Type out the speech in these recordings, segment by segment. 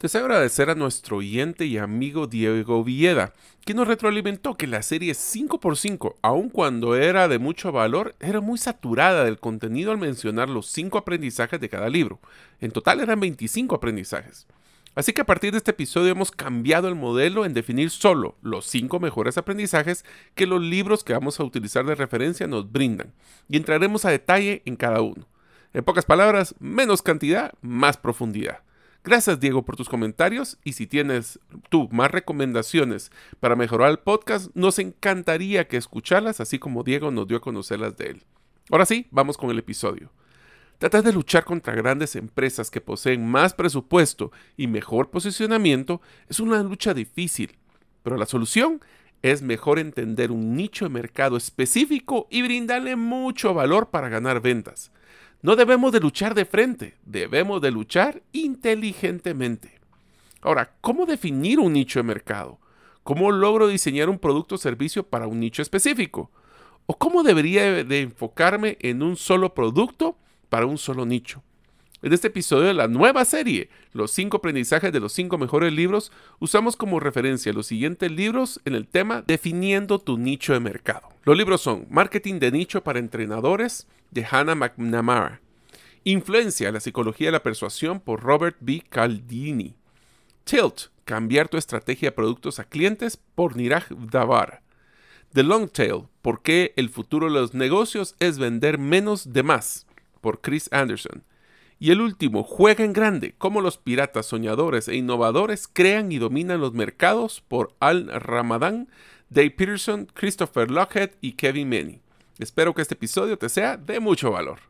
Deseo agradecer a nuestro oyente y amigo Diego Villeda, que nos retroalimentó que la serie 5x5, aun cuando era de mucho valor, era muy saturada del contenido al mencionar los 5 aprendizajes de cada libro. En total eran 25 aprendizajes. Así que a partir de este episodio hemos cambiado el modelo en definir solo los 5 mejores aprendizajes que los libros que vamos a utilizar de referencia nos brindan, y entraremos a detalle en cada uno. En pocas palabras, menos cantidad, más profundidad. Gracias Diego por tus comentarios y si tienes tú más recomendaciones para mejorar el podcast, nos encantaría que escucharlas así como Diego nos dio a conocerlas de él. Ahora sí, vamos con el episodio. Tratar de luchar contra grandes empresas que poseen más presupuesto y mejor posicionamiento es una lucha difícil, pero la solución es mejor entender un nicho de mercado específico y brindarle mucho valor para ganar ventas. No debemos de luchar de frente, debemos de luchar inteligentemente. Ahora, ¿cómo definir un nicho de mercado? ¿Cómo logro diseñar un producto o servicio para un nicho específico? ¿O cómo debería de enfocarme en un solo producto para un solo nicho? En este episodio de la nueva serie, Los 5 aprendizajes de los 5 mejores libros, usamos como referencia los siguientes libros en el tema Definiendo tu nicho de mercado. Los libros son Marketing de nicho para entrenadores de Hannah McNamara, Influencia, la psicología de la persuasión por Robert B. Caldini, Tilt, cambiar tu estrategia de productos a clientes por Niraj Davar, The Long Tail, por qué el futuro de los negocios es vender menos de más por Chris Anderson. Y el último, juega en grande, cómo los piratas soñadores e innovadores crean y dominan los mercados por Al Ramadan, Dave Peterson, Christopher Lockhead y Kevin Manny. Espero que este episodio te sea de mucho valor.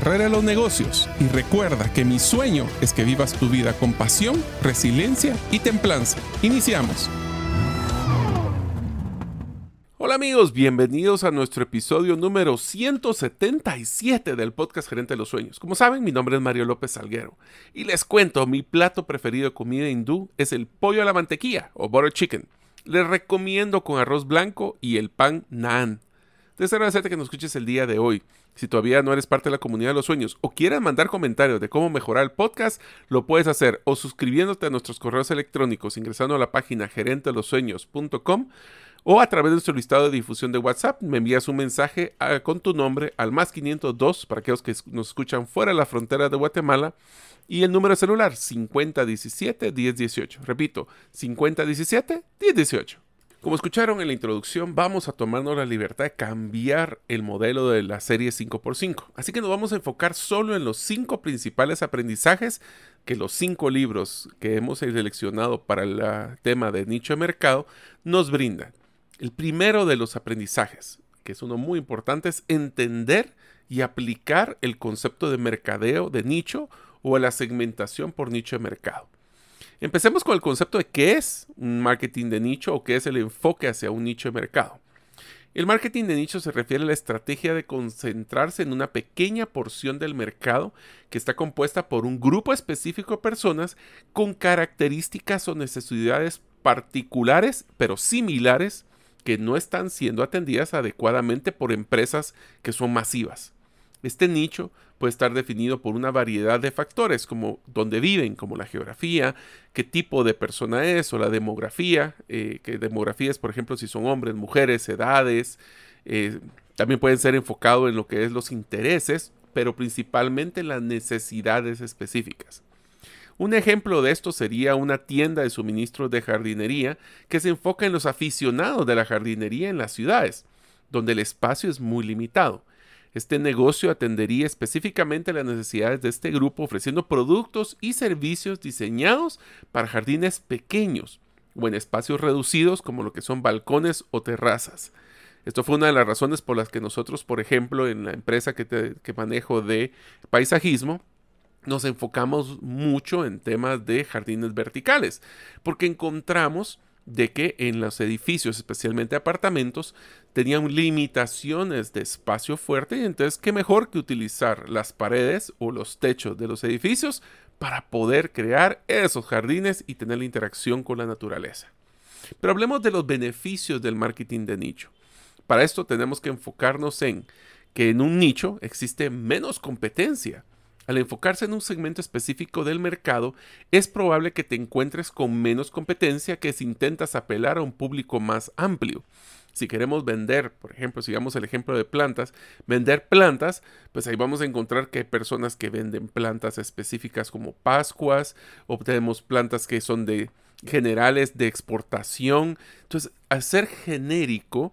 de los negocios. Y recuerda que mi sueño es que vivas tu vida con pasión, resiliencia y templanza. Iniciamos. Hola amigos, bienvenidos a nuestro episodio número 177 del podcast Gerente de los Sueños. Como saben, mi nombre es Mario López Salguero y les cuento, mi plato preferido de comida hindú es el pollo a la mantequilla o butter chicken. Les recomiendo con arroz blanco y el pan naan. Deseo agradecerte que nos escuches el día de hoy. Si todavía no eres parte de la comunidad de los sueños o quieres mandar comentarios de cómo mejorar el podcast, lo puedes hacer o suscribiéndote a nuestros correos electrónicos ingresando a la página gerentelosueños.com o a través de nuestro listado de difusión de WhatsApp me envías un mensaje ah, con tu nombre al más 502 para aquellos que nos escuchan fuera de la frontera de Guatemala y el número celular 5017-1018. Repito, 5017-1018. Como escucharon en la introducción, vamos a tomarnos la libertad de cambiar el modelo de la serie 5x5. Así que nos vamos a enfocar solo en los cinco principales aprendizajes que los cinco libros que hemos seleccionado para el tema de nicho de mercado nos brindan. El primero de los aprendizajes, que es uno muy importante, es entender y aplicar el concepto de mercadeo de nicho o la segmentación por nicho de mercado. Empecemos con el concepto de qué es un marketing de nicho o qué es el enfoque hacia un nicho de mercado. El marketing de nicho se refiere a la estrategia de concentrarse en una pequeña porción del mercado que está compuesta por un grupo específico de personas con características o necesidades particulares pero similares que no están siendo atendidas adecuadamente por empresas que son masivas. Este nicho puede estar definido por una variedad de factores, como dónde viven, como la geografía, qué tipo de persona es o la demografía, eh, que demografía es, por ejemplo, si son hombres, mujeres, edades. Eh, también pueden ser enfocado en lo que es los intereses, pero principalmente en las necesidades específicas. Un ejemplo de esto sería una tienda de suministros de jardinería que se enfoca en los aficionados de la jardinería en las ciudades, donde el espacio es muy limitado. Este negocio atendería específicamente las necesidades de este grupo ofreciendo productos y servicios diseñados para jardines pequeños o en espacios reducidos como lo que son balcones o terrazas. Esto fue una de las razones por las que nosotros, por ejemplo, en la empresa que, que manejo de paisajismo, nos enfocamos mucho en temas de jardines verticales, porque encontramos de que en los edificios, especialmente apartamentos, tenían limitaciones de espacio fuerte y entonces qué mejor que utilizar las paredes o los techos de los edificios para poder crear esos jardines y tener la interacción con la naturaleza. Pero hablemos de los beneficios del marketing de nicho. Para esto tenemos que enfocarnos en que en un nicho existe menos competencia al enfocarse en un segmento específico del mercado, es probable que te encuentres con menos competencia que si intentas apelar a un público más amplio. Si queremos vender, por ejemplo, sigamos el ejemplo de plantas, vender plantas, pues ahí vamos a encontrar que hay personas que venden plantas específicas como Pascuas, o tenemos plantas que son de generales de exportación. Entonces, ser genérico,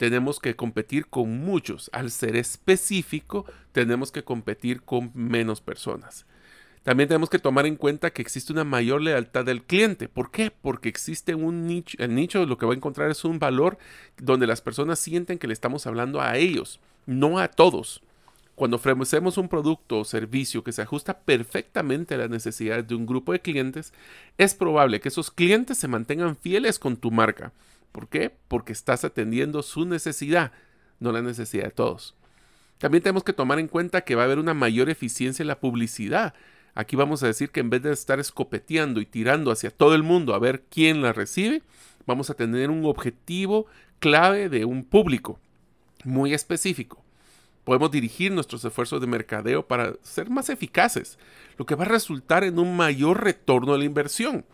tenemos que competir con muchos. Al ser específico, tenemos que competir con menos personas. También tenemos que tomar en cuenta que existe una mayor lealtad del cliente. ¿Por qué? Porque existe un nicho. El nicho lo que va a encontrar es un valor donde las personas sienten que le estamos hablando a ellos, no a todos. Cuando ofrecemos un producto o servicio que se ajusta perfectamente a las necesidades de un grupo de clientes, es probable que esos clientes se mantengan fieles con tu marca ¿Por qué? Porque estás atendiendo su necesidad, no la necesidad de todos. También tenemos que tomar en cuenta que va a haber una mayor eficiencia en la publicidad. Aquí vamos a decir que en vez de estar escopeteando y tirando hacia todo el mundo a ver quién la recibe, vamos a tener un objetivo clave de un público muy específico. Podemos dirigir nuestros esfuerzos de mercadeo para ser más eficaces, lo que va a resultar en un mayor retorno de la inversión.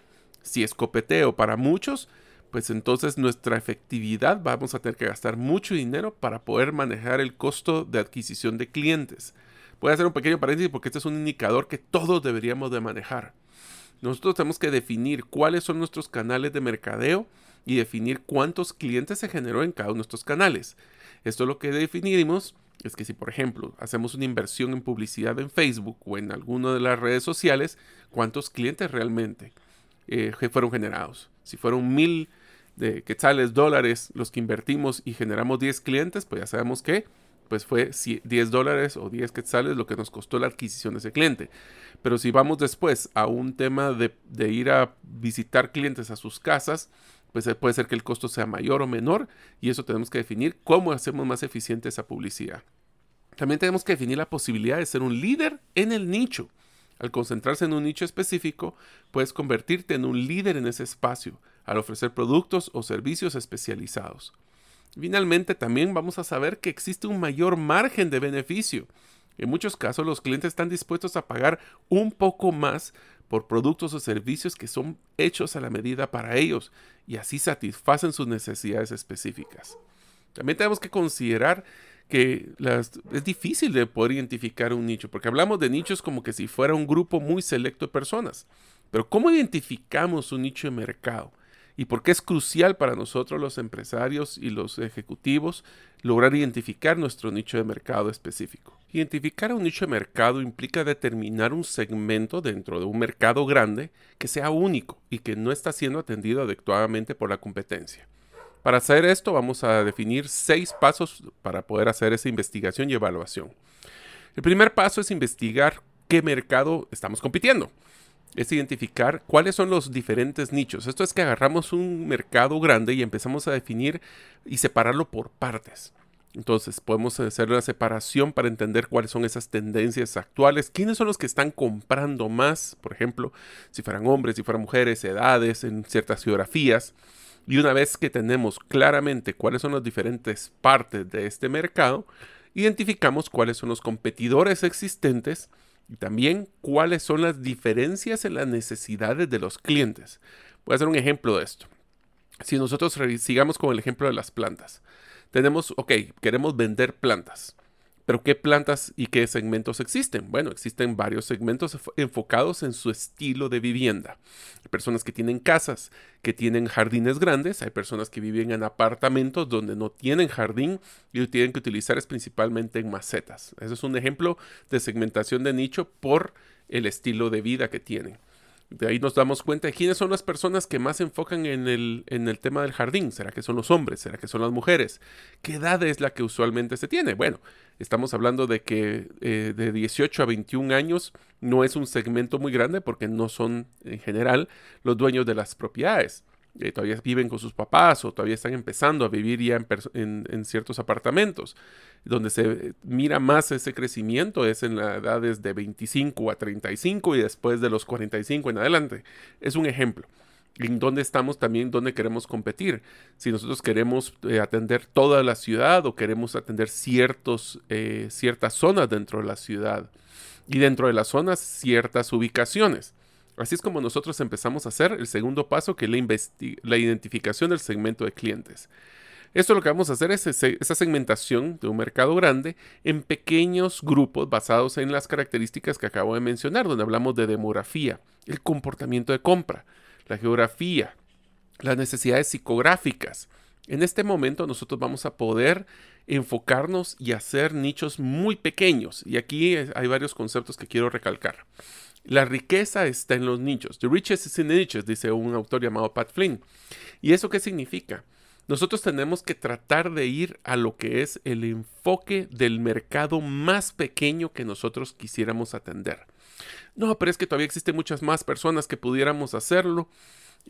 Si escopeteo para muchos, pues entonces nuestra efectividad vamos a tener que gastar mucho dinero para poder manejar el costo de adquisición de clientes. Voy a hacer un pequeño paréntesis porque este es un indicador que todos deberíamos de manejar. Nosotros tenemos que definir cuáles son nuestros canales de mercadeo y definir cuántos clientes se generó en cada uno de estos canales. Esto lo que definimos es que si, por ejemplo, hacemos una inversión en publicidad en Facebook o en alguna de las redes sociales, cuántos clientes realmente eh, fueron generados. Si fueron mil de quetzales, dólares, los que invertimos y generamos 10 clientes, pues ya sabemos que pues fue 10 dólares o 10 quetzales lo que nos costó la adquisición de ese cliente. Pero si vamos después a un tema de, de ir a visitar clientes a sus casas, pues puede ser que el costo sea mayor o menor y eso tenemos que definir cómo hacemos más eficiente esa publicidad. También tenemos que definir la posibilidad de ser un líder en el nicho. Al concentrarse en un nicho específico, puedes convertirte en un líder en ese espacio, al ofrecer productos o servicios especializados. Finalmente, también vamos a saber que existe un mayor margen de beneficio. En muchos casos, los clientes están dispuestos a pagar un poco más por productos o servicios que son hechos a la medida para ellos y así satisfacen sus necesidades específicas. También tenemos que considerar que es difícil de poder identificar un nicho, porque hablamos de nichos como que si fuera un grupo muy selecto de personas. Pero ¿cómo identificamos un nicho de mercado? ¿Y por qué es crucial para nosotros los empresarios y los ejecutivos lograr identificar nuestro nicho de mercado específico? Identificar un nicho de mercado implica determinar un segmento dentro de un mercado grande que sea único y que no está siendo atendido adecuadamente por la competencia. Para hacer esto vamos a definir seis pasos para poder hacer esa investigación y evaluación. El primer paso es investigar qué mercado estamos compitiendo. Es identificar cuáles son los diferentes nichos. Esto es que agarramos un mercado grande y empezamos a definir y separarlo por partes. Entonces podemos hacer una separación para entender cuáles son esas tendencias actuales, quiénes son los que están comprando más, por ejemplo, si fueran hombres, si fueran mujeres, edades, en ciertas geografías. Y una vez que tenemos claramente cuáles son las diferentes partes de este mercado, identificamos cuáles son los competidores existentes y también cuáles son las diferencias en las necesidades de los clientes. Voy a hacer un ejemplo de esto. Si nosotros sigamos con el ejemplo de las plantas, tenemos, ok, queremos vender plantas. Pero ¿qué plantas y qué segmentos existen? Bueno, existen varios segmentos enfocados en su estilo de vivienda. Hay personas que tienen casas, que tienen jardines grandes, hay personas que viven en apartamentos donde no tienen jardín y lo tienen que utilizar principalmente en macetas. Eso es un ejemplo de segmentación de nicho por el estilo de vida que tienen. De ahí nos damos cuenta de quiénes son las personas que más se enfocan en el, en el tema del jardín. ¿Será que son los hombres? ¿Será que son las mujeres? ¿Qué edad es la que usualmente se tiene? Bueno, estamos hablando de que eh, de 18 a 21 años no es un segmento muy grande porque no son en general los dueños de las propiedades. Eh, todavía viven con sus papás o todavía están empezando a vivir ya en, ciertos apartamentos. Donde se mira más ese crecimiento es en las edades de 25 a 35 y después de los 45 en adelante. Es un ejemplo. En dónde estamos también, dónde queremos competir. Si nosotros queremos eh, atender toda la ciudad o queremos atender ciertos, eh, ciertas zonas dentro de la ciudad. Y dentro de las zonas, ciertas ubicaciones. Así es como nosotros empezamos a hacer el segundo paso, que es la, identificación del segmento de clientes. Esto lo que vamos a hacer es esa segmentación de un mercado grande en pequeños grupos basados en las características que acabo de mencionar, donde hablamos de demografía, el comportamiento de compra, la geografía, las necesidades psicográficas. En este momento nosotros vamos a poder enfocarnos y hacer nichos muy pequeños. Y aquí hay varios conceptos que quiero recalcar. La riqueza está en los nichos. The riches is in the niches, dice un autor llamado Pat Flynn. ¿Y eso qué significa? Nosotros tenemos que tratar de ir a lo que es el enfoque del mercado más pequeño que nosotros quisiéramos atender. No, pero es que todavía existen muchas más personas que pudiéramos hacerlo.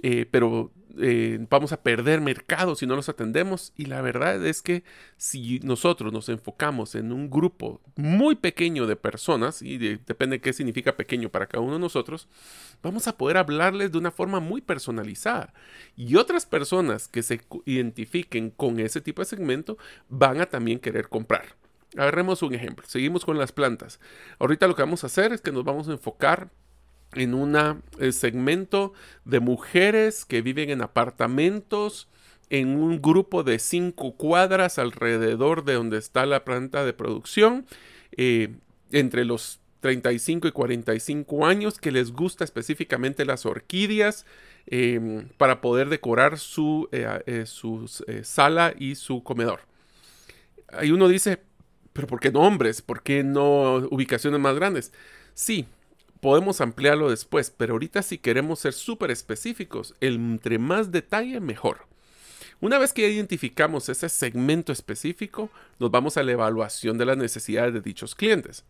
Eh, pero eh, vamos a perder mercado si no los atendemos. Y la verdad es que si nosotros nos enfocamos en un grupo muy pequeño de personas, y depende de qué significa pequeño para cada uno de nosotros, vamos a poder hablarles de una forma muy personalizada. Y otras personas que se identifiquen con ese tipo de segmento van a también querer comprar. Agarremos un ejemplo. Seguimos con las plantas. Ahorita lo que vamos a hacer es que nos vamos a enfocar en un eh, segmento de mujeres que viven en apartamentos en un grupo de cinco cuadras alrededor de donde está la planta de producción, eh, entre los 35 y 45 años, que les gusta específicamente las orquídeas em, para poder decorar su, eh, su sala y su comedor. Ahí uno dice, pero ¿por qué no hombres? ¿Por qué no ubicaciones más grandes? Sí, podemos ampliarlo después, pero ahorita si queremos ser súper específicos, entre más detalle, mejor. Una vez que identificamos ese segmento específico, nos vamos a la evaluación de las necesidades de dichos clientes.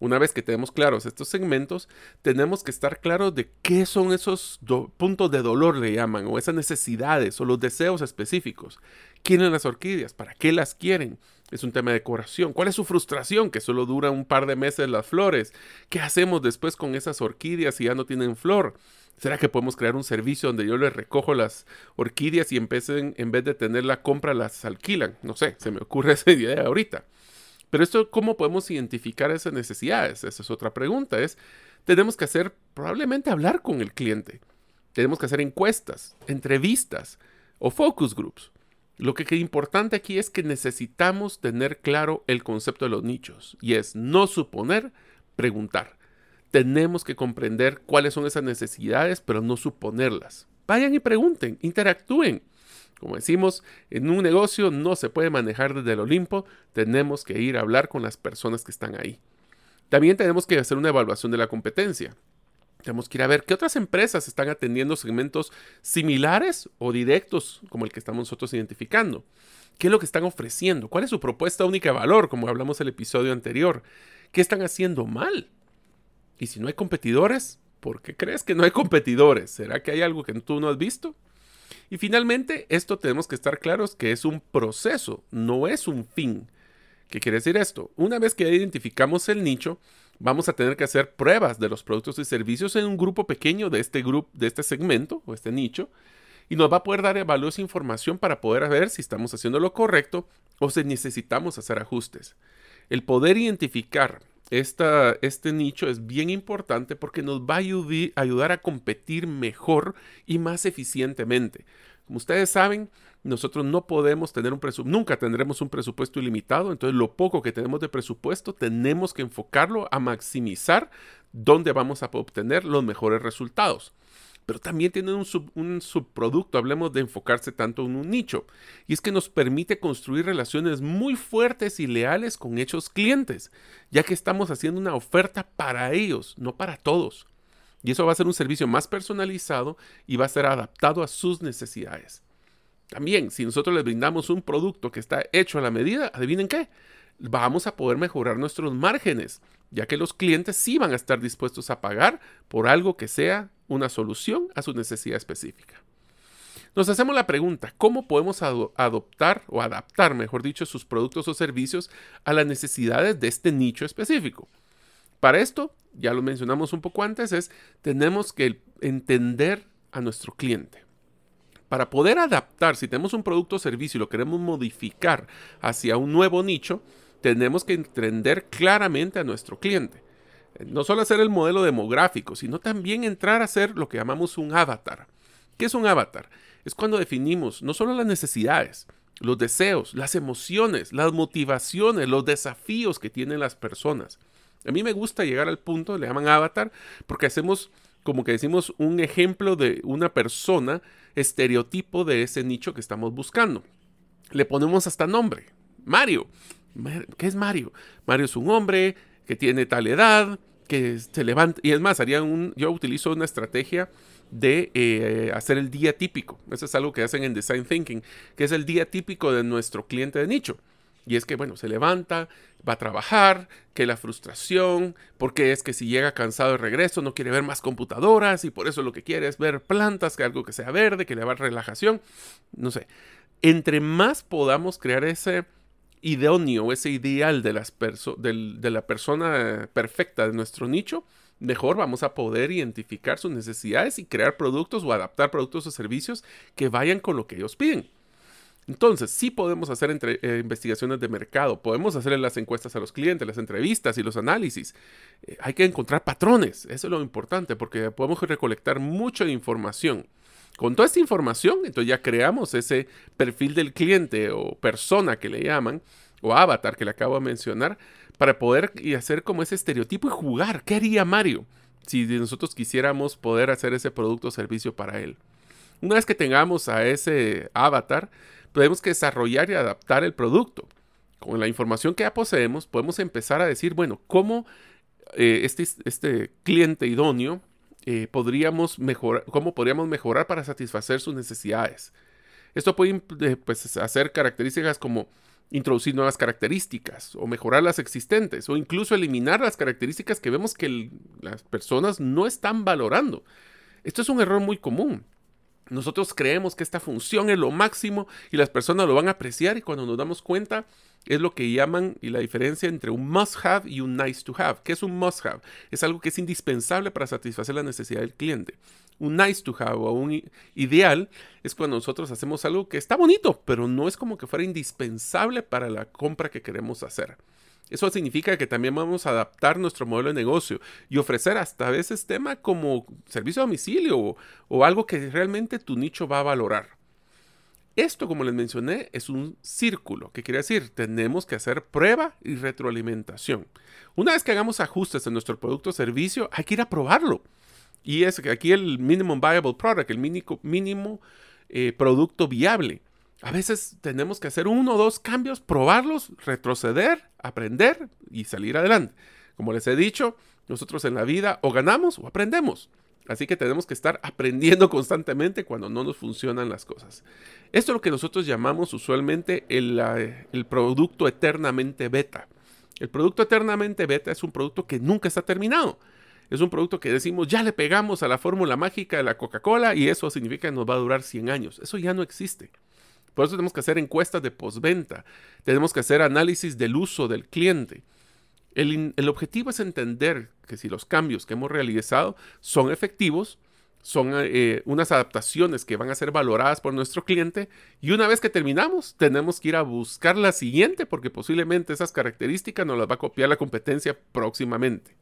Una vez que tenemos claros estos segmentos, tenemos que estar claros de qué son esos puntos de dolor, le llaman, o esas necesidades o los deseos específicos. ¿Quieren las orquídeas? ¿Para qué las quieren? Es un tema de decoración. ¿Cuál es su frustración? Que solo dura un par de meses las flores. ¿Qué hacemos después con esas orquídeas si ya no tienen flor? ¿Será que podemos crear un servicio donde yo les recojo las orquídeas y empiecen, en vez de tener la compra, las alquilan? No sé, se me ocurre esa idea ahorita. Pero esto, ¿cómo podemos identificar esas necesidades? Esa es otra pregunta. Es, tenemos que hacer, probablemente hablar con el cliente. Tenemos que hacer encuestas, entrevistas o focus groups. Lo que es importante aquí es que necesitamos tener claro el concepto de los nichos y es no suponer, preguntar. Tenemos que comprender cuáles son esas necesidades, pero no suponerlas. Vayan y pregunten, interactúen. Como decimos, en un negocio no se puede manejar desde el Olimpo, tenemos que ir a hablar con las personas que están ahí. También tenemos que hacer una evaluación de la competencia. Tenemos que ir a ver qué otras empresas están atendiendo segmentos similares o directos como el que estamos nosotros identificando. ¿Qué es lo que están ofreciendo? ¿Cuál es su propuesta única de valor, como hablamos en el episodio anterior? ¿Qué están haciendo mal? Y si no hay competidores, ¿por qué crees que no hay competidores? ¿Será que hay algo que tú no has visto? Y finalmente, esto tenemos que estar claros que es un proceso, no es un fin. ¿Qué quiere decir esto? Una vez que identificamos el nicho, vamos a tener que hacer pruebas de los productos y servicios en un grupo pequeño de este grupo, de este segmento o este nicho, y nos va a poder dar valiosa información para poder ver si estamos haciendo lo correcto o si necesitamos hacer ajustes. El poder identificar esta, este nicho es bien importante porque nos va a ayudar a competir mejor y más eficientemente. Como ustedes saben, nosotros no podemos tener un presupuesto, nunca tendremos un presupuesto ilimitado, entonces lo poco que tenemos de presupuesto tenemos que enfocarlo a maximizar dónde vamos a obtener los mejores resultados. Pero también tiene un, un subproducto, hablemos de enfocarse tanto en un nicho, y es que nos permite construir relaciones muy fuertes y leales con hechos clientes, ya que estamos haciendo una oferta para ellos, no para todos. Y eso va a ser un servicio más personalizado y va a ser adaptado a sus necesidades. También, si nosotros les brindamos un producto que está hecho a la medida, adivinen qué, vamos a poder mejorar nuestros márgenes, ya que los clientes sí van a estar dispuestos a pagar por algo que sea una solución a su necesidad específica. Nos hacemos la pregunta, ¿cómo podemos adoptar o adaptar, mejor dicho, sus productos o servicios a las necesidades de este nicho específico? Para esto, ya lo mencionamos un poco antes, es tenemos que entender a nuestro cliente. Para poder adaptar, si tenemos un producto o servicio y lo queremos modificar hacia un nuevo nicho, tenemos que entender claramente a nuestro cliente. No solo hacer el modelo demográfico, sino también entrar a hacer lo que llamamos un avatar. ¿Qué es un avatar? Es cuando definimos no solo las necesidades, los deseos, las emociones, las motivaciones, los desafíos que tienen las personas. A mí me gusta llegar al punto, le llaman avatar, porque hacemos como que decimos un ejemplo de una persona estereotipo de ese nicho que estamos buscando. Le ponemos hasta nombre. Mario. ¿Qué es Mario? Mario es un hombre que tiene tal edad, que se levanta. Y es más, haría un, yo utilizo una estrategia de eh, hacer el día típico. Eso es algo que hacen en Design Thinking, que es el día típico de nuestro cliente de nicho. Y es que, bueno, se levanta, va a trabajar, que la frustración, porque es que si llega cansado de regreso no quiere ver más computadoras y por eso lo que quiere es ver plantas, que algo que sea verde, que le va relajación. No sé. Entre más podamos crear ese idóneo, ese ideal de, las de la persona perfecta de nuestro nicho, mejor vamos a poder identificar sus necesidades y crear productos o adaptar productos o servicios que vayan con lo que ellos piden. Entonces, sí podemos hacer eh, investigaciones de mercado, podemos hacerle las encuestas a los clientes, las entrevistas y los análisis. Eh, hay que encontrar patrones, eso es lo importante, porque podemos recolectar mucha información. Con toda esta información, entonces ya creamos ese perfil del cliente o persona que le llaman, o avatar que le acabo de mencionar, para poder y hacer como ese estereotipo y jugar. ¿Qué haría Mario si nosotros quisiéramos poder hacer ese producto o servicio para él? Una vez que tengamos a ese avatar, tenemos que desarrollar y adaptar el producto. Con la información que ya poseemos, podemos empezar a decir, bueno, ¿cómo eh, este, este, cliente idóneo eh, podríamos mejorar, cómo podríamos mejorar para satisfacer sus necesidades? Esto puede eh, pues, hacer características como introducir nuevas características o mejorar las existentes o incluso eliminar las características que vemos que las personas no están valorando. Esto es un error muy común. Nosotros creemos que esta función es lo máximo y las personas lo van a apreciar y cuando nos damos cuenta es lo que llaman y la diferencia entre un must have y un nice to have. ¿Qué es un must have? Es algo que es indispensable para satisfacer la necesidad del cliente. Un nice to have o un ideal es cuando nosotros hacemos algo que está bonito, pero no es como que fuera indispensable para la compra que queremos hacer. Eso significa que también vamos a adaptar nuestro modelo de negocio y ofrecer hasta a veces tema como servicio a domicilio o, algo que realmente tu nicho va a valorar. Esto, como les mencioné, es un círculo. ¿Qué quiere decir? Tenemos que hacer prueba y retroalimentación. Una vez que hagamos ajustes en nuestro producto o servicio, hay que ir a probarlo. Y es que aquí el minimum viable product, el mínimo, mínimo eh, producto viable. A veces tenemos que hacer uno o dos cambios, probarlos, retroceder, aprender y salir adelante. Como les he dicho, nosotros en la vida o ganamos o aprendemos. Así que tenemos que estar aprendiendo constantemente cuando no nos funcionan las cosas. Esto es lo que nosotros llamamos usualmente el, producto eternamente beta. El producto eternamente beta es un producto que nunca está terminado. Es un producto que decimos, ya le pegamos a la fórmula mágica de la Coca-Cola y eso significa que nos va a durar 100 años. Eso ya no existe. Por eso tenemos que hacer encuestas de postventa, tenemos que hacer análisis del uso del cliente. El, objetivo es entender que si los cambios que hemos realizado son efectivos, son eh, unas adaptaciones que van a ser valoradas por nuestro cliente y una vez que terminamos tenemos que ir a buscar la siguiente porque posiblemente esas características nos las va a copiar la competencia próximamente.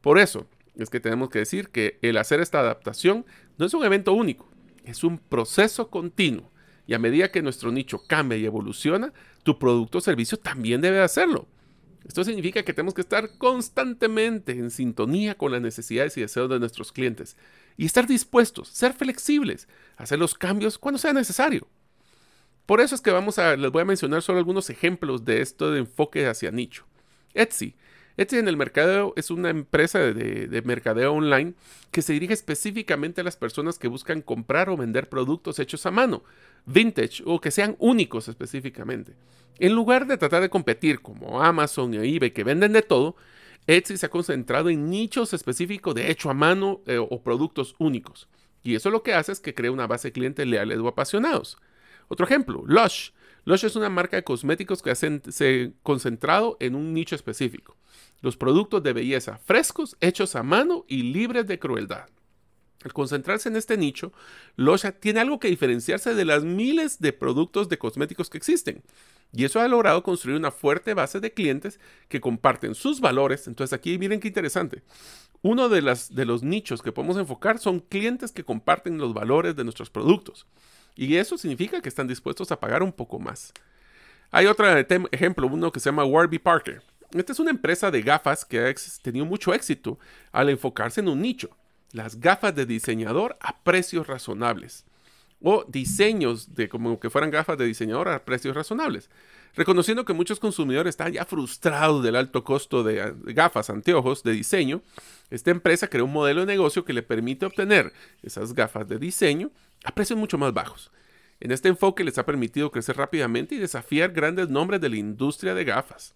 Por eso es que tenemos que decir que el hacer esta adaptación no es un evento único, es un proceso continuo y a medida que nuestro nicho cambia y evoluciona, tu producto o servicio también debe hacerlo. Esto significa que tenemos que estar constantemente en sintonía con las necesidades y deseos de nuestros clientes y estar dispuestos, ser flexibles, hacer los cambios cuando sea necesario. Por eso es que vamos a, les voy a mencionar solo algunos ejemplos de esto de enfoque hacia nicho. Etsy. Etsy en el mercadeo es una empresa de, de, mercadeo online que se dirige específicamente a las personas que buscan comprar o vender productos hechos a mano, vintage o que sean únicos específicamente. En lugar de tratar de competir como Amazon y eBay que venden de todo, Etsy se ha concentrado en nichos específicos de hecho a mano eh, o productos únicos. Y eso lo que hace es que crea una base de clientes leales o apasionados. Otro ejemplo, Lush. Lush es una marca de cosméticos que se ha concentrado en un nicho específico. Los productos de belleza frescos, hechos a mano y libres de crueldad. Al concentrarse en este nicho, Lush tiene algo que diferenciarse de las miles de productos de cosméticos que existen. Y eso ha logrado construir una fuerte base de clientes que comparten sus valores. Entonces aquí miren qué interesante. Uno de, de los nichos que podemos enfocar son clientes que comparten los valores de nuestros productos. Y eso significa que están dispuestos a pagar un poco más. Hay otro ejemplo, uno que se llama Warby Parker. Esta es una empresa de gafas que ha tenido mucho éxito al enfocarse en un nicho. Las gafas de diseñador a precios razonables o diseños de como que fueran gafas de diseñador a precios razonables. Reconociendo que muchos consumidores están ya frustrados del alto costo de gafas, anteojos de diseño, esta empresa creó un modelo de negocio que le permite obtener esas gafas de diseño a precios mucho más bajos. En este enfoque les ha permitido crecer rápidamente y desafiar grandes nombres de la industria de gafas.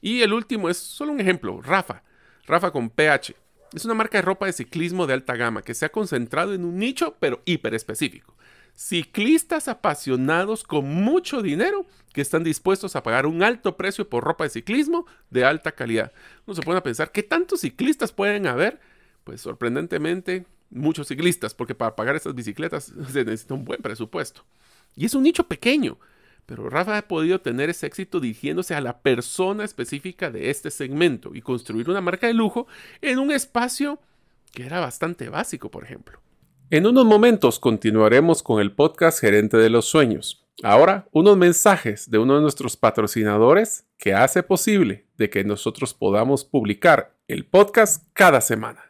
Y el último es solo un ejemplo, Rafa. Rafa con PH. Es una marca de ropa de ciclismo de alta gama que se ha concentrado en un nicho pero hiper específico ciclistas apasionados con mucho dinero que están dispuestos a pagar un alto precio por ropa de ciclismo de alta calidad. No se puede pensar, ¿qué tantos ciclistas pueden haber? Pues sorprendentemente, muchos ciclistas, porque para pagar estas bicicletas se necesita un buen presupuesto. Y es un nicho pequeño, pero Rafa ha podido tener ese éxito dirigiéndose a la persona específica de este segmento y construir una marca de lujo en un espacio que era bastante básico, por ejemplo. En unos momentos continuaremos con el podcast Gerente de los Sueños. Ahora, unos mensajes de uno de nuestros patrocinadores que hace posible de que nosotros podamos publicar el podcast cada semana.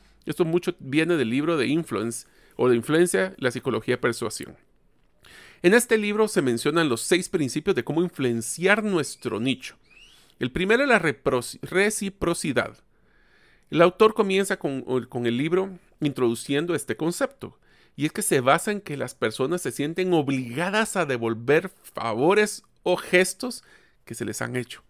Esto mucho viene del libro de Influence o de Influencia, la psicología persuasión. En este libro se mencionan los seis principios de cómo influenciar nuestro nicho. El primero es la reciprocidad. El autor comienza con, con, el libro introduciendo este concepto, y es que se basa en que las personas se sienten obligadas a devolver favores o gestos que se les han hecho.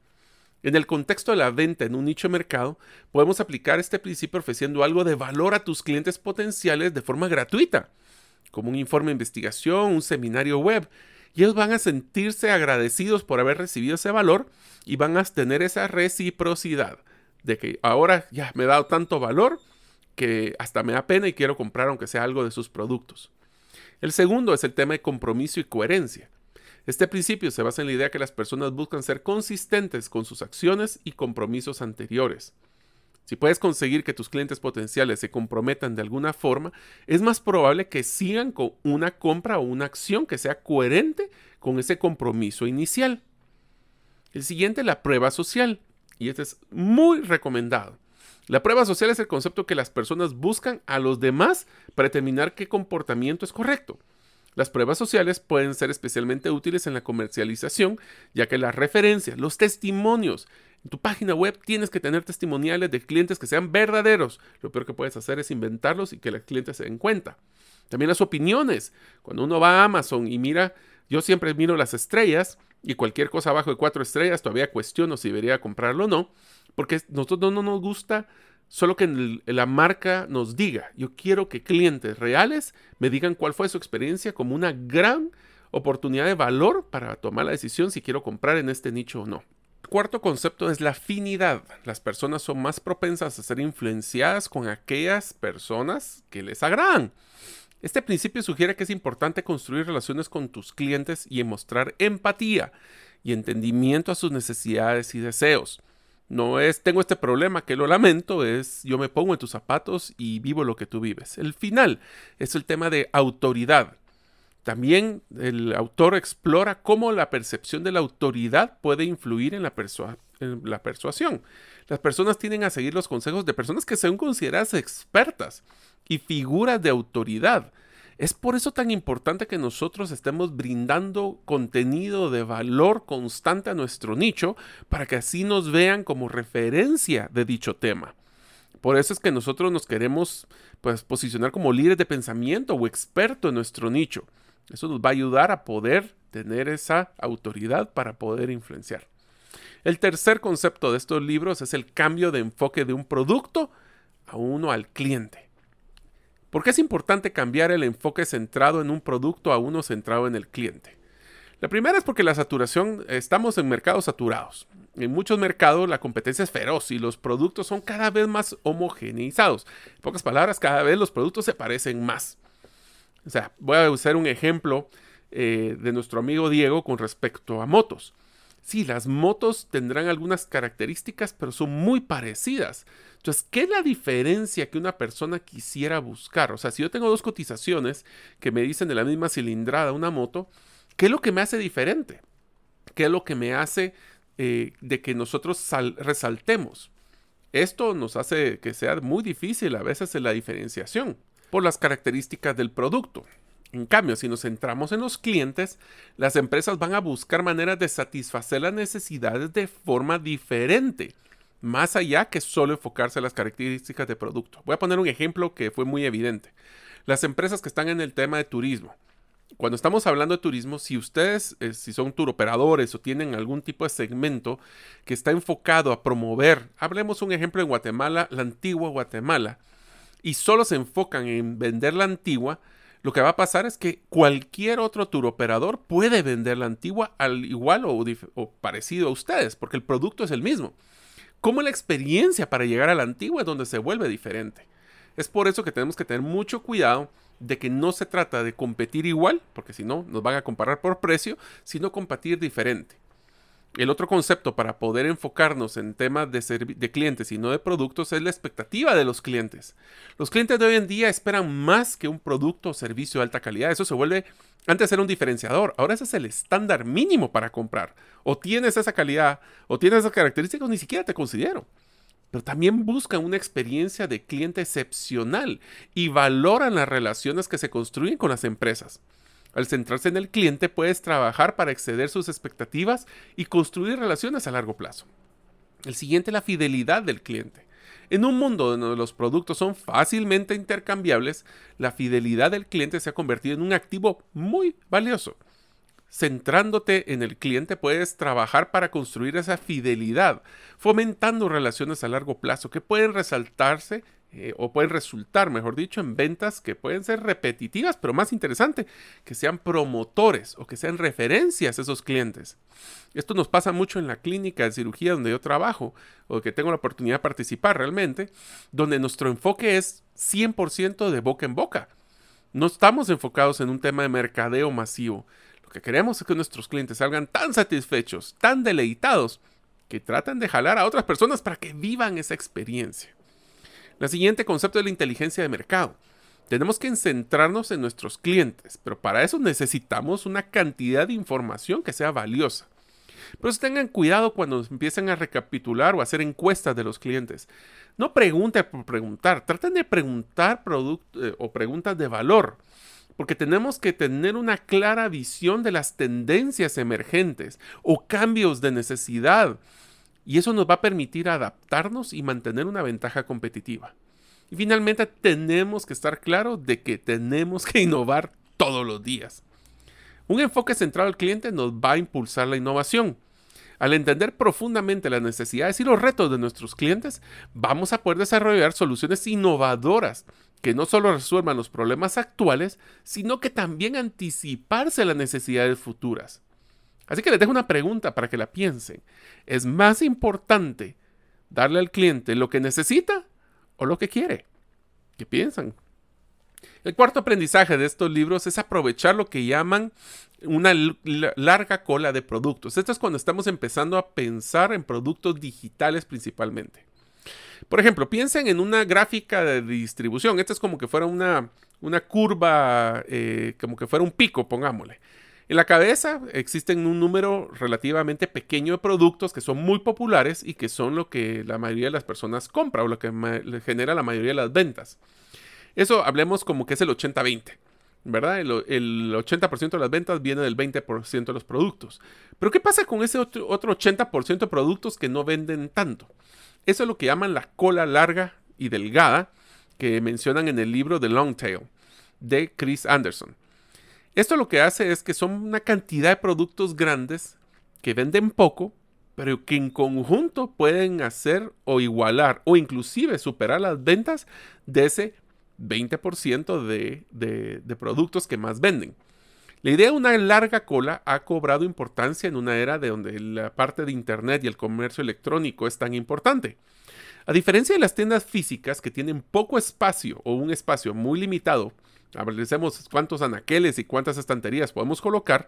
En el contexto de la venta en un nicho de mercado, podemos aplicar este principio ofreciendo algo de valor a tus clientes potenciales de forma gratuita, como un informe de investigación, un seminario web. Y ellos van a sentirse agradecidos por haber recibido ese valor y van a tener esa reciprocidad de que ahora ya me he dado tanto valor que hasta me da pena y quiero comprar aunque sea algo de sus productos. El segundo es el tema de compromiso y coherencia. Este principio se basa en la idea que las personas buscan ser consistentes con sus acciones y compromisos anteriores. Si puedes conseguir que tus clientes potenciales se comprometan de alguna forma, es más probable que sigan con una compra o una acción que sea coherente con ese compromiso inicial. El siguiente, la prueba social. Y este es muy recomendado. La prueba social es el concepto que las personas buscan a los demás para determinar qué comportamiento es correcto. Las pruebas sociales pueden ser especialmente útiles en la comercialización, ya que las referencias, los testimonios, en tu página web tienes que tener testimoniales de clientes que sean verdaderos. Lo peor que puedes hacer es inventarlos y que los clientes se den cuenta. También las opiniones. Cuando uno va a Amazon y mira, yo siempre miro las estrellas y cualquier cosa abajo de cuatro estrellas todavía cuestiono si debería comprarlo o no, porque nosotros no nos gusta solo que la marca nos diga. Yo quiero que clientes reales me digan cuál fue su experiencia como una gran oportunidad de valor para tomar la decisión si quiero comprar en este nicho o no. cuarto concepto es la afinidad. Las personas son más propensas a ser influenciadas con aquellas personas que les agradan. Este principio sugiere que es importante construir relaciones con tus clientes y mostrar empatía y entendimiento a sus necesidades y deseos. No es tengo este problema que lo lamento, es yo me pongo en tus zapatos y vivo lo que tú vives. El final es el tema de autoridad. También el autor explora cómo la percepción de la autoridad puede influir en la, persuasión. Las personas tienden a seguir los consejos de personas que son consideradas expertas y figuras de autoridad. Es por eso tan importante que nosotros estemos brindando contenido de valor constante a nuestro nicho para que así nos vean como referencia de dicho tema. Por eso es que nosotros nos queremos pues, posicionar como líderes de pensamiento o experto en nuestro nicho. Eso nos va a ayudar a poder tener esa autoridad para poder influenciar. El tercer concepto de estos libros es el cambio de enfoque de un producto a uno al cliente. ¿Por qué es importante cambiar el enfoque centrado en un producto a uno centrado en el cliente? La primera es porque la saturación, estamos en mercados saturados. En muchos mercados la competencia es feroz y los productos son cada vez más homogeneizados. En pocas palabras, cada vez los productos se parecen más. O sea, voy a usar un ejemplo eh, de nuestro amigo Diego con respecto a motos. Sí, las motos tendrán algunas características, pero son muy parecidas. Entonces, ¿qué es la diferencia que una persona quisiera buscar? O sea, si yo tengo dos cotizaciones que me dicen de la misma cilindrada una moto, ¿qué es lo que me hace diferente? ¿Qué es lo que me hace eh, de que nosotros resaltemos? Esto nos hace que sea muy difícil a veces en la diferenciación por las características del producto. En cambio, si nos centramos en los clientes, las empresas van a buscar maneras de satisfacer las necesidades de forma diferente, más allá que solo enfocarse en las características de producto. Voy a poner un ejemplo que fue muy evidente. Las empresas que están en el tema de turismo. Cuando estamos hablando de turismo, si ustedes, eh, si son turoperadores o tienen algún tipo de segmento que está enfocado a promover, hablemos un ejemplo en Guatemala, la antigua Guatemala, y solo se enfocan en vender la antigua, lo que va a pasar es que cualquier otro tour operador puede vender la antigua al igual o, parecido a ustedes, porque el producto es el mismo. Como la experiencia para llegar a la antigua es donde se vuelve diferente. Es por eso que tenemos que tener mucho cuidado de que no se trata de competir igual, porque si no, nos van a comparar por precio, sino competir diferente. El otro concepto para poder enfocarnos en temas de, de, clientes y no de productos es la expectativa de los clientes. Los clientes de hoy en día esperan más que un producto o servicio de alta calidad. Eso se vuelve, antes era un diferenciador, ahora ese es el estándar mínimo para comprar. O tienes esa calidad o tienes esas características, ni siquiera te considero. Pero también buscan una experiencia de cliente excepcional y valoran las relaciones que se construyen con las empresas. Al centrarse en el cliente puedes trabajar para exceder sus expectativas y construir relaciones a largo plazo. El siguiente, la fidelidad del cliente. En un mundo donde los productos son fácilmente intercambiables, la fidelidad del cliente se ha convertido en un activo muy valioso. Centrándote en el cliente puedes trabajar para construir esa fidelidad, fomentando relaciones a largo plazo que pueden resaltarse eh, o pueden resultar, mejor dicho, en ventas que pueden ser repetitivas, pero más interesante, que sean promotores o que sean referencias a esos clientes. Esto nos pasa mucho en la clínica de cirugía donde yo trabajo o que tengo la oportunidad de participar realmente, donde nuestro enfoque es 100% de boca en boca. No estamos enfocados en un tema de mercadeo masivo. Lo que queremos es que nuestros clientes salgan tan satisfechos, tan deleitados, que traten de jalar a otras personas para que vivan esa experiencia. La siguiente concepto es la inteligencia de mercado. Tenemos que centrarnos en nuestros clientes, pero para eso necesitamos una cantidad de información que sea valiosa. Pero tengan cuidado cuando empiecen a recapitular o hacer encuestas de los clientes. No pregunten por preguntar, traten de preguntar eh, o preguntas de valor, porque tenemos que tener una clara visión de las tendencias emergentes o cambios de necesidad y eso nos va a permitir adaptarnos y mantener una ventaja competitiva. Y finalmente tenemos que estar claros de que tenemos que innovar todos los días. Un enfoque centrado al cliente nos va a impulsar la innovación. Al entender profundamente las necesidades y los retos de nuestros clientes, vamos a poder desarrollar soluciones innovadoras que no solo resuelvan los problemas actuales, sino que también anticiparse a las necesidades futuras. Así que les dejo una pregunta para que la piensen. ¿Es más importante darle al cliente lo que necesita o lo que quiere? ¿Qué piensan? El cuarto aprendizaje de estos libros es aprovechar lo que llaman una larga cola de productos. Esto es cuando estamos empezando a pensar en productos digitales principalmente. Por ejemplo, piensen en una gráfica de distribución. Esta es como que fuera una, una curva, eh, como que fuera un pico, pongámosle. En la cabeza existen un número relativamente pequeño de productos que son muy populares y que son lo que la mayoría de las personas compra o lo que genera la mayoría de las ventas. Eso hablemos como que es el 80-20. ¿verdad? El, 80% de las ventas viene del 20% de los productos. Pero ¿qué pasa con ese otro, 80% de productos que no venden tanto? Eso es lo que llaman la cola larga y delgada que mencionan en el libro The Long Tail de Chris Anderson. Esto lo que hace es que son una cantidad de productos grandes que venden poco, pero que en conjunto pueden hacer o igualar o inclusive superar las ventas de ese 20% de, de, productos que más venden. La idea de una larga cola ha cobrado importancia en una era de donde la parte de Internet y el comercio electrónico es tan importante. A diferencia de las tiendas físicas que tienen poco espacio o un espacio muy limitado, hablecemos cuántos anaqueles y cuántas estanterías podemos colocar,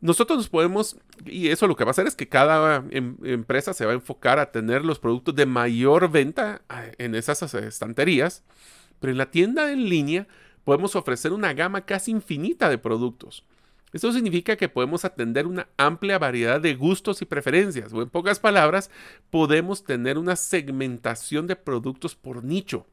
nosotros nos podemos, y eso lo que va a hacer es que cada em, empresa se va a enfocar a tener los productos de mayor venta eh, en esas estanterías pero en la tienda en línea podemos ofrecer una gama casi infinita de productos. Esto significa que podemos atender una amplia variedad de gustos y preferencias, o en pocas palabras, podemos tener una segmentación de productos por nicho.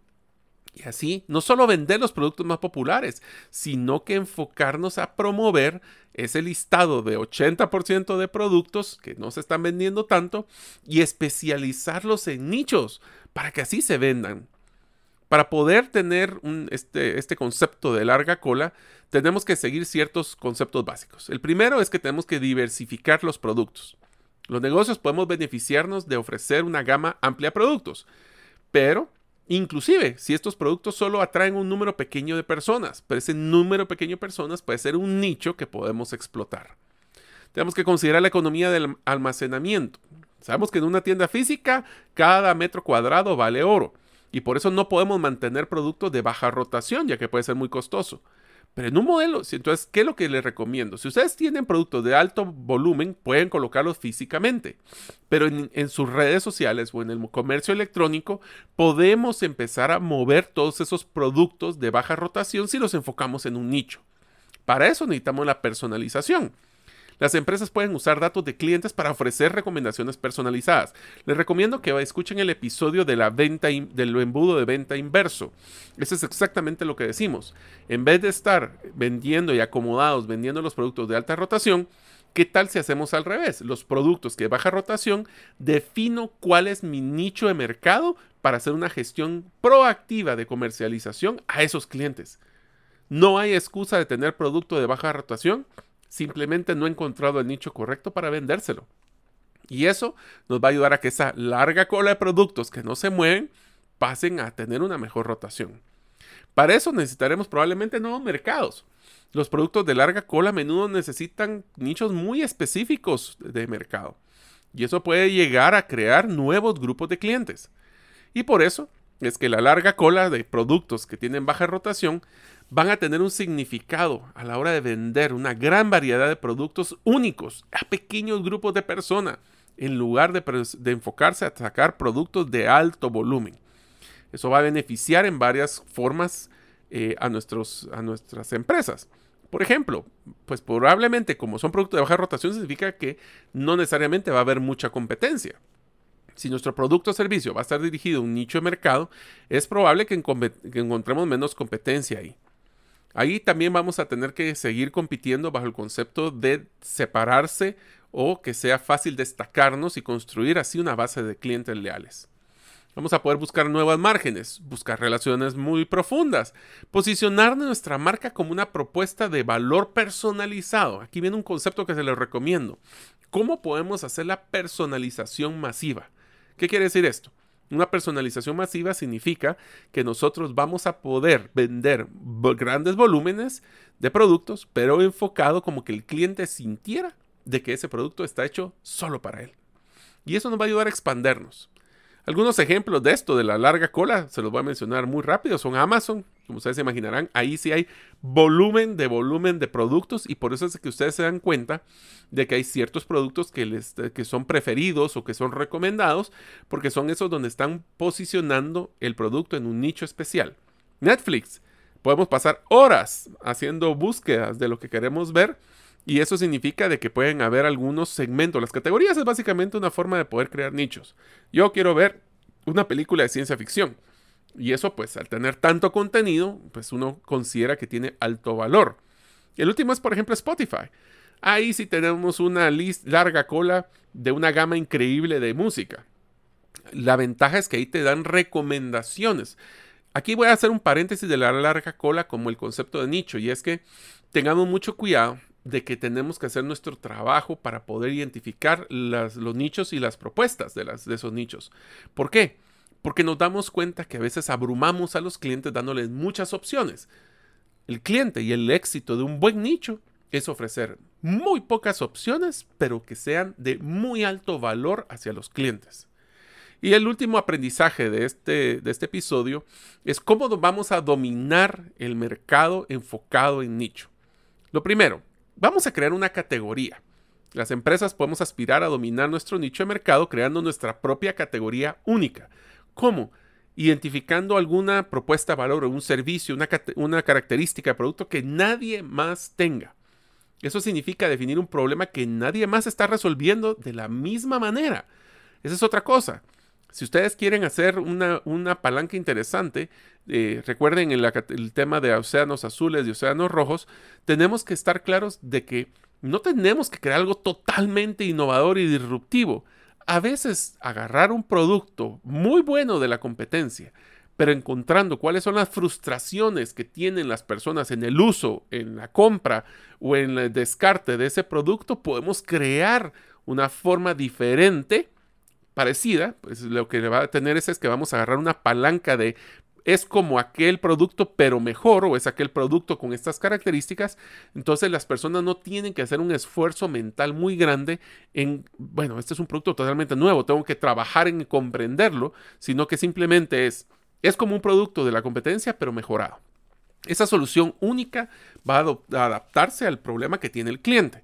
Y así, no solo vender los productos más populares, sino que enfocarnos a promover ese listado de 80% de productos que no se están vendiendo tanto y especializarlos en nichos para que así se vendan. Para poder tener este, este concepto de larga cola, tenemos que seguir ciertos conceptos básicos. El primero es que tenemos que diversificar los productos. Los negocios podemos beneficiarnos de ofrecer una gama amplia de productos, pero inclusive si estos productos solo atraen un número pequeño de personas, pero ese número pequeño de personas puede ser un nicho que podemos explotar. Tenemos que considerar la economía del almacenamiento. Sabemos que en una tienda física cada metro cuadrado vale oro y por eso no podemos mantener productos de baja rotación, ya que puede ser muy costoso. Pero en un modelo, entonces, ¿qué es lo que les recomiendo? Si ustedes tienen productos de alto volumen, pueden colocarlos físicamente. Pero en, en, sus redes sociales o en el comercio electrónico, podemos empezar a mover todos esos productos de baja rotación si los enfocamos en un nicho. Para eso necesitamos la personalización. Las empresas pueden usar datos de clientes para ofrecer recomendaciones personalizadas. Les recomiendo que escuchen el episodio de la venta del embudo de venta inverso. Eso es exactamente lo que decimos. En vez de estar vendiendo y acomodados vendiendo los productos de alta rotación, ¿Qué tal si hacemos al revés? Los productos que baja rotación, defino cuál es mi nicho de mercado para hacer una gestión proactiva de comercialización a esos clientes. No hay excusa de tener producto de baja rotación Simplemente no he encontrado el nicho correcto para vendérselo. Y eso nos va a ayudar a que esa larga cola de productos que no se mueven pasen a tener una mejor rotación. Para eso necesitaremos probablemente nuevos mercados. Los productos de larga cola a menudo necesitan nichos muy específicos de mercado. Y eso puede llegar a crear nuevos grupos de clientes. Y por eso es que la larga cola de productos que tienen baja rotación van a tener un significado a la hora de vender una gran variedad de productos únicos a pequeños grupos de personas, en lugar de, enfocarse a sacar productos de alto volumen. Eso va a beneficiar en varias formas eh, a, nuestras empresas. Por ejemplo, pues probablemente como son productos de baja rotación significa que no necesariamente va a haber mucha competencia. Si nuestro producto o servicio va a estar dirigido a un nicho de mercado, es probable que encontremos menos competencia ahí. Ahí también vamos a tener que seguir compitiendo bajo el concepto de separarse o que sea fácil destacarnos y construir así una base de clientes leales. Vamos a poder buscar nuevas márgenes, buscar relaciones muy profundas, posicionar nuestra marca como una propuesta de valor personalizado. Aquí viene un concepto que se les recomiendo. ¿Cómo podemos hacer la personalización masiva? ¿Qué quiere decir esto? Una personalización masiva significa que nosotros vamos a poder vender grandes volúmenes de productos, pero enfocado como que el cliente sintiera de que ese producto está hecho solo para él. Y eso nos va a ayudar a expandernos. Algunos ejemplos de esto, de la larga cola, se los voy a mencionar muy rápido, son Amazon. Como ustedes se imaginarán, ahí sí hay volumen de volumen de productos y por eso es que ustedes se dan cuenta de que hay ciertos productos que, les, que son preferidos o que son recomendados porque son esos donde están posicionando el producto en un nicho especial. Netflix, podemos pasar horas haciendo búsquedas de lo que queremos ver y eso significa de que pueden haber algunos segmentos. Las categorías es básicamente una forma de poder crear nichos. Yo quiero ver una película de ciencia ficción. Y eso pues al tener tanto contenido, pues uno considera que tiene alto valor. El último es por ejemplo Spotify. Ahí sí tenemos una larga cola de una gama increíble de música. La ventaja es que ahí te dan recomendaciones. Aquí voy a hacer un paréntesis de la larga cola como el concepto de nicho y es que tengamos mucho cuidado de que tenemos que hacer nuestro trabajo para poder identificar los nichos y las propuestas de, las, de esos nichos. ¿Por qué? Porque nos damos cuenta que a veces abrumamos a los clientes dándoles muchas opciones. El cliente y el éxito de un buen nicho es ofrecer muy pocas opciones, pero que sean de muy alto valor hacia los clientes. Y el último aprendizaje de este, de este episodio es cómo vamos a dominar el mercado enfocado en nicho. Lo primero, Vamos a crear una categoría. Las empresas podemos aspirar a dominar nuestro nicho de mercado creando nuestra propia categoría única. ¿Cómo? Identificando alguna propuesta de valor un servicio, una, una característica de producto que nadie más tenga. Eso significa definir un problema que nadie más está resolviendo de la misma manera. Esa es otra cosa. Si ustedes quieren hacer una, una palanca interesante, eh, recuerden el, el tema de océanos azules y océanos rojos, tenemos que estar claros de que no tenemos que crear algo totalmente innovador y disruptivo. A veces agarrar un producto muy bueno de la competencia, pero encontrando cuáles son las frustraciones que tienen las personas en el uso, en la compra o en el descarte de ese producto, podemos crear una forma diferente parecida, pues lo que va a tener es, es que vamos a agarrar una palanca de es como aquel producto pero mejor o es aquel producto con estas características, entonces las personas no tienen que hacer un esfuerzo mental muy grande en, bueno, este es un producto totalmente nuevo, tengo que trabajar en comprenderlo, sino que simplemente es, es como un producto de la competencia pero mejorado. Esa solución única va a adaptarse al problema que tiene el cliente.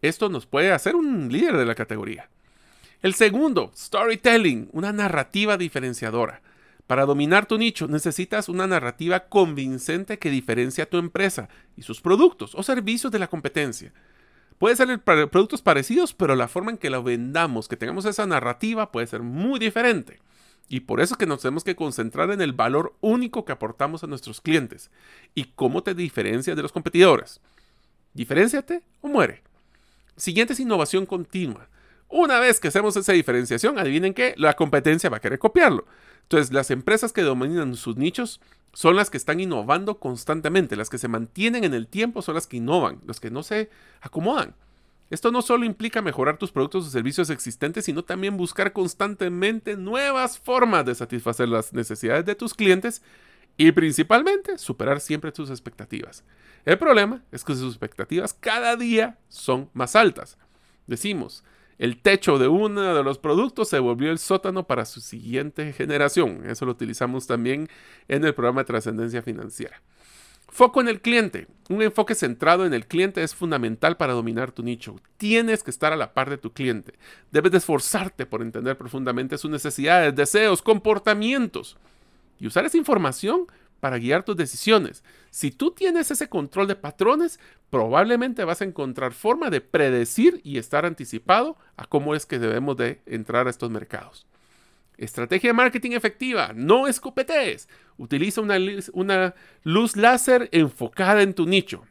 Esto nos puede hacer un líder de la categoría. El segundo, storytelling, una narrativa diferenciadora. Para dominar tu nicho necesitas una narrativa convincente que diferencia a tu empresa y sus productos o servicios de la competencia. Puede ser productos parecidos, pero la forma en que lo vendamos, que tengamos esa narrativa, puede ser muy diferente. Y por eso es que nos tenemos que concentrar en el valor único que aportamos a nuestros clientes y cómo te diferencias de los competidores. Diferenciate o muere. Siguiente es innovación continua. Una vez que hacemos esa diferenciación, adivinen qué, la competencia va a querer copiarlo. Entonces, las empresas que dominan sus nichos son las que están innovando constantemente, las que se mantienen en el tiempo son las que innovan, las que no se acomodan. Esto no solo implica mejorar tus productos o servicios existentes, sino también buscar constantemente nuevas formas de satisfacer las necesidades de tus clientes y principalmente superar siempre tus expectativas. El problema es que sus expectativas cada día son más altas. Decimos, el techo de uno de los productos se volvió el sótano para su siguiente generación. Eso lo utilizamos también en el programa de trascendencia financiera. Foco en el cliente. Un enfoque centrado en el cliente es fundamental para dominar tu nicho. Tienes que estar a la par de tu cliente. Debes de esforzarte por entender profundamente sus necesidades, deseos, comportamientos y usar esa información para guiar tus decisiones. Si tú tienes ese control de patrones, probablemente vas a encontrar forma de predecir y estar anticipado a cómo es que debemos de entrar a estos mercados. Estrategia de marketing efectiva, no escopetees. Utiliza una, una luz láser enfocada en tu nicho.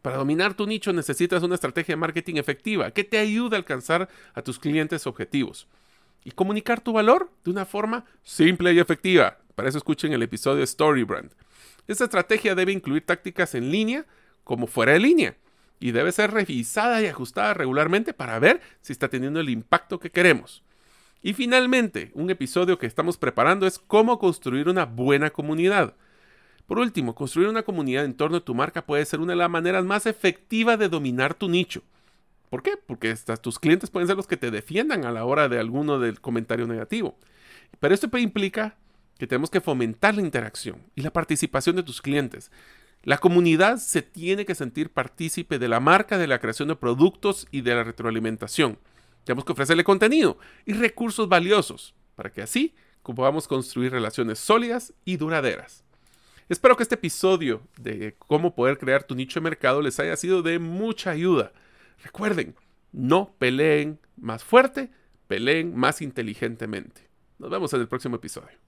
Para dominar tu nicho necesitas una estrategia de marketing efectiva que te ayude a alcanzar a tus clientes objetivos. y comunicar tu valor de una forma simple y efectiva. Para eso escuchen el episodio Storybrand. Esta estrategia debe incluir tácticas en línea como fuera de línea y debe ser revisada y ajustada regularmente para ver si está teniendo el impacto que queremos. Y finalmente, un episodio que estamos preparando es cómo construir una buena comunidad. Por último, construir una comunidad en torno a tu marca puede ser una de las maneras más efectivas de dominar tu nicho. ¿Por qué? Porque tus clientes pueden ser los que te defiendan a la hora de alguno del comentario negativo. Pero esto implica que tenemos que fomentar la interacción y la participación de tus clientes. La comunidad se tiene que sentir partícipe de la marca, de la creación de productos y de la retroalimentación. Tenemos que ofrecerle contenido y recursos valiosos para que así podamos construir relaciones sólidas y duraderas. Espero que este episodio de cómo poder crear tu nicho de mercado les haya sido de mucha ayuda. Recuerden, no peleen más fuerte, peleen más inteligentemente. Nos vemos en el próximo episodio.